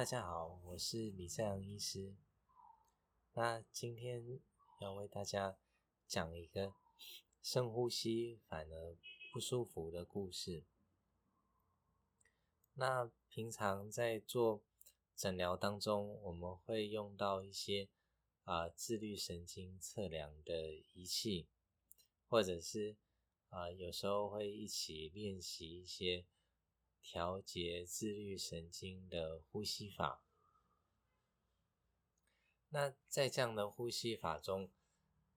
大家好，我是李在阳医师。那今天要为大家讲一个深呼吸反而不舒服的故事。那平常在做诊疗当中，我们会用到一些啊自律神经测量的仪器，或者是啊有时候会一起练习一些。调节自律神经的呼吸法。那在这样的呼吸法中，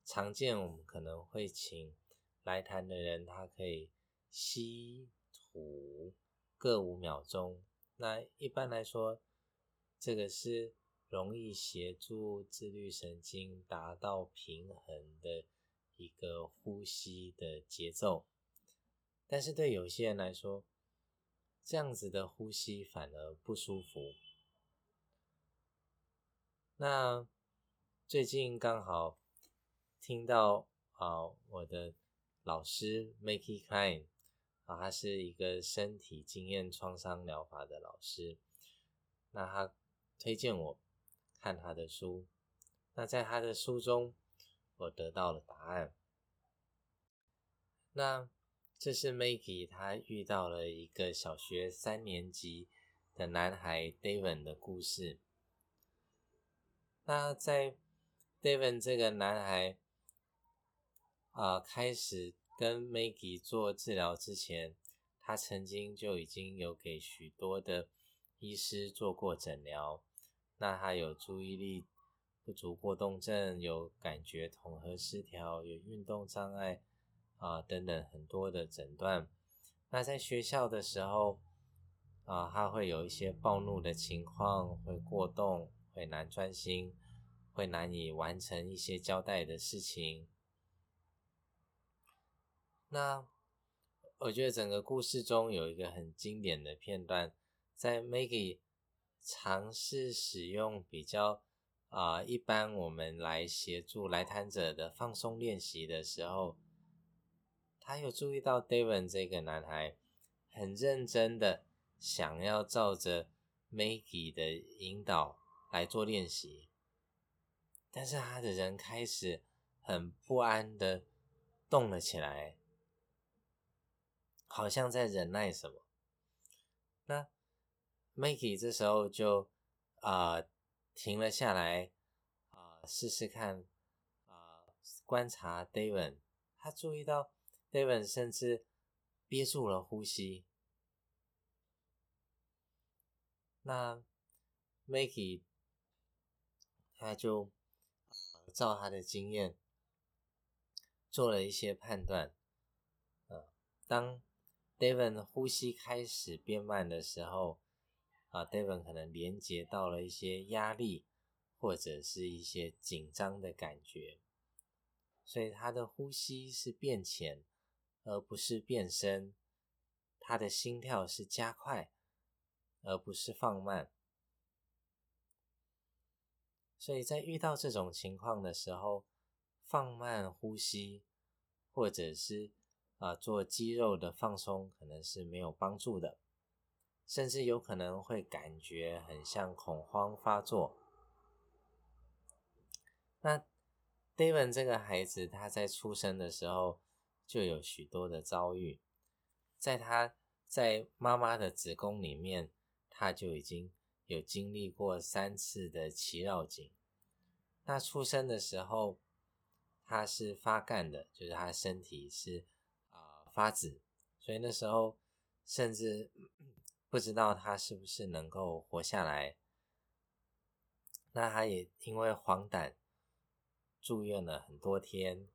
常见我们可能会请来谈的人，他可以吸吐各五秒钟。那一般来说，这个是容易协助自律神经达到平衡的一个呼吸的节奏。但是对有些人来说，这样子的呼吸反而不舒服。那最近刚好听到啊，我的老师 Makey Klein 啊，他是一个身体经验创伤疗法的老师。那他推荐我看他的书。那在他的书中，我得到了答案。那。这是 Maggie，他遇到了一个小学三年级的男孩 David 的故事。那在 David 这个男孩啊开始跟 Maggie 做治疗之前，他曾经就已经有给许多的医师做过诊疗。那他有注意力不足过动症，有感觉统合失调，有运动障碍。啊，等等很多的诊断。那在学校的时候，啊，他会有一些暴怒的情况，会过动，会难专心，会难以完成一些交代的事情。那我觉得整个故事中有一个很经典的片段，在 Maggie 尝试使用比较啊，一般我们来协助来谈者的放松练习的时候。他有注意到 David 这个男孩很认真的想要照着 Maggie 的引导来做练习，但是他的人开始很不安的动了起来，好像在忍耐什么。那 Maggie 这时候就啊停了下来啊试试看啊观察 David，他注意到。David 甚至憋住了呼吸。那 Maggie 他就照他的经验做了一些判断。呃，当 David 呼吸开始变慢的时候，啊，David 可能连接到了一些压力或者是一些紧张的感觉，所以他的呼吸是变浅。而不是变深，他的心跳是加快，而不是放慢。所以在遇到这种情况的时候，放慢呼吸，或者是啊做肌肉的放松，可能是没有帮助的，甚至有可能会感觉很像恐慌发作。那 David 这个孩子，他在出生的时候。就有许多的遭遇，在他在妈妈的子宫里面，他就已经有经历过三次的脐绕颈。那出生的时候，他是发干的，就是他身体是啊发紫，所以那时候甚至不知道他是不是能够活下来。那他也因为黄疸住院了很多天。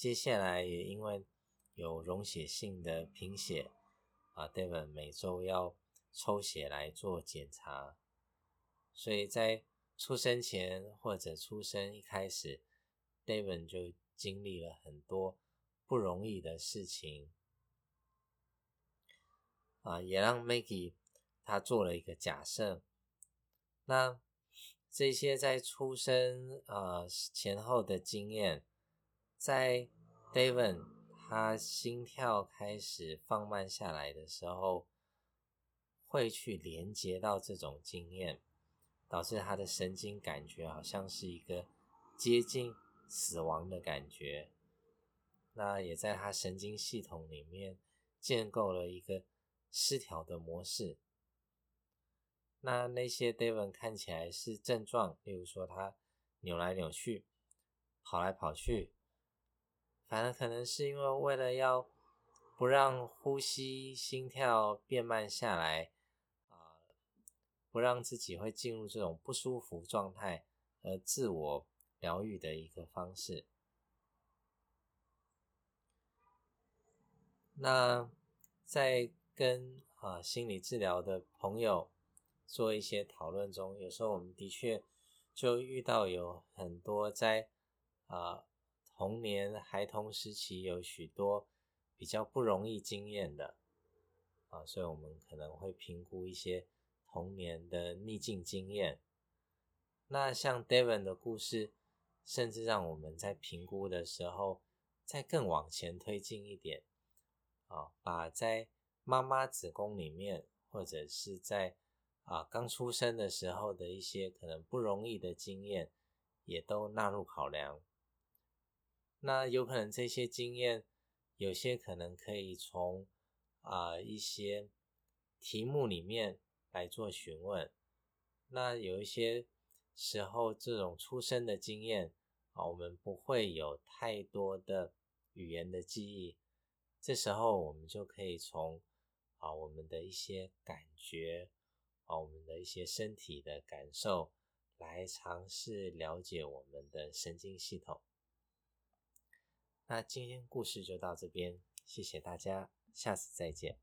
接下来也因为有溶血性的贫血啊，David 每周要抽血来做检查，所以在出生前或者出生一开始，David 就经历了很多不容易的事情啊，也让 Maggie 他做了一个假设，那这些在出生啊前后的经验。在 David 他心跳开始放慢下来的时候，会去连接到这种经验。导致他的神经感觉好像是一个接近死亡的感觉。那也在他神经系统里面建构了一个失调的模式。那那些 David 看起来是症状，例如说他扭来扭去、跑来跑去，反而可能是因为为了要不让呼吸、心跳变慢下来。啊不让自己会进入这种不舒服状态，而自我疗愈的一个方式。那在跟啊心理治疗的朋友做一些讨论中，有时候我们的确就遇到有很多在啊童年孩童时期有许多比较不容易经验的啊，所以我们可能会评估一些。童年的逆境经验，那像 Devon 的故事，甚至让我们在评估的时候，再更往前推进一点，啊，把在妈妈子宫里面，或者是在啊刚出生的时候的一些可能不容易的经验，也都纳入考量。那有可能这些经验，有些可能可以从啊一些题目里面。来做询问，那有一些时候，这种出生的经验啊，我们不会有太多的语言的记忆，这时候我们就可以从啊我们的一些感觉啊，我们的一些身体的感受来尝试了解我们的神经系统。那今天故事就到这边，谢谢大家，下次再见。